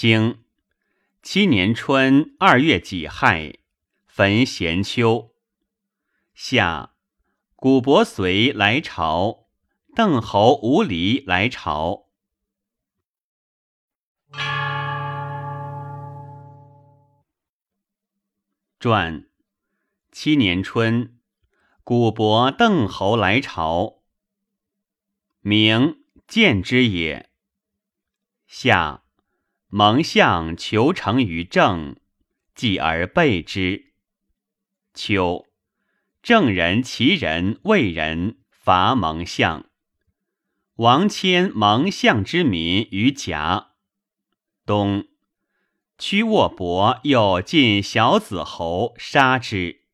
经七年春二月己亥，焚咸丘。夏，古伯随来朝，邓侯无离来朝。传七年春，古伯邓侯来朝，名见之也。夏，蒙相求成于政，继而备之。秋，郑人、齐人、魏人伐蒙相，王迁蒙相之民于甲。冬。屈沃伯又进小子侯杀之。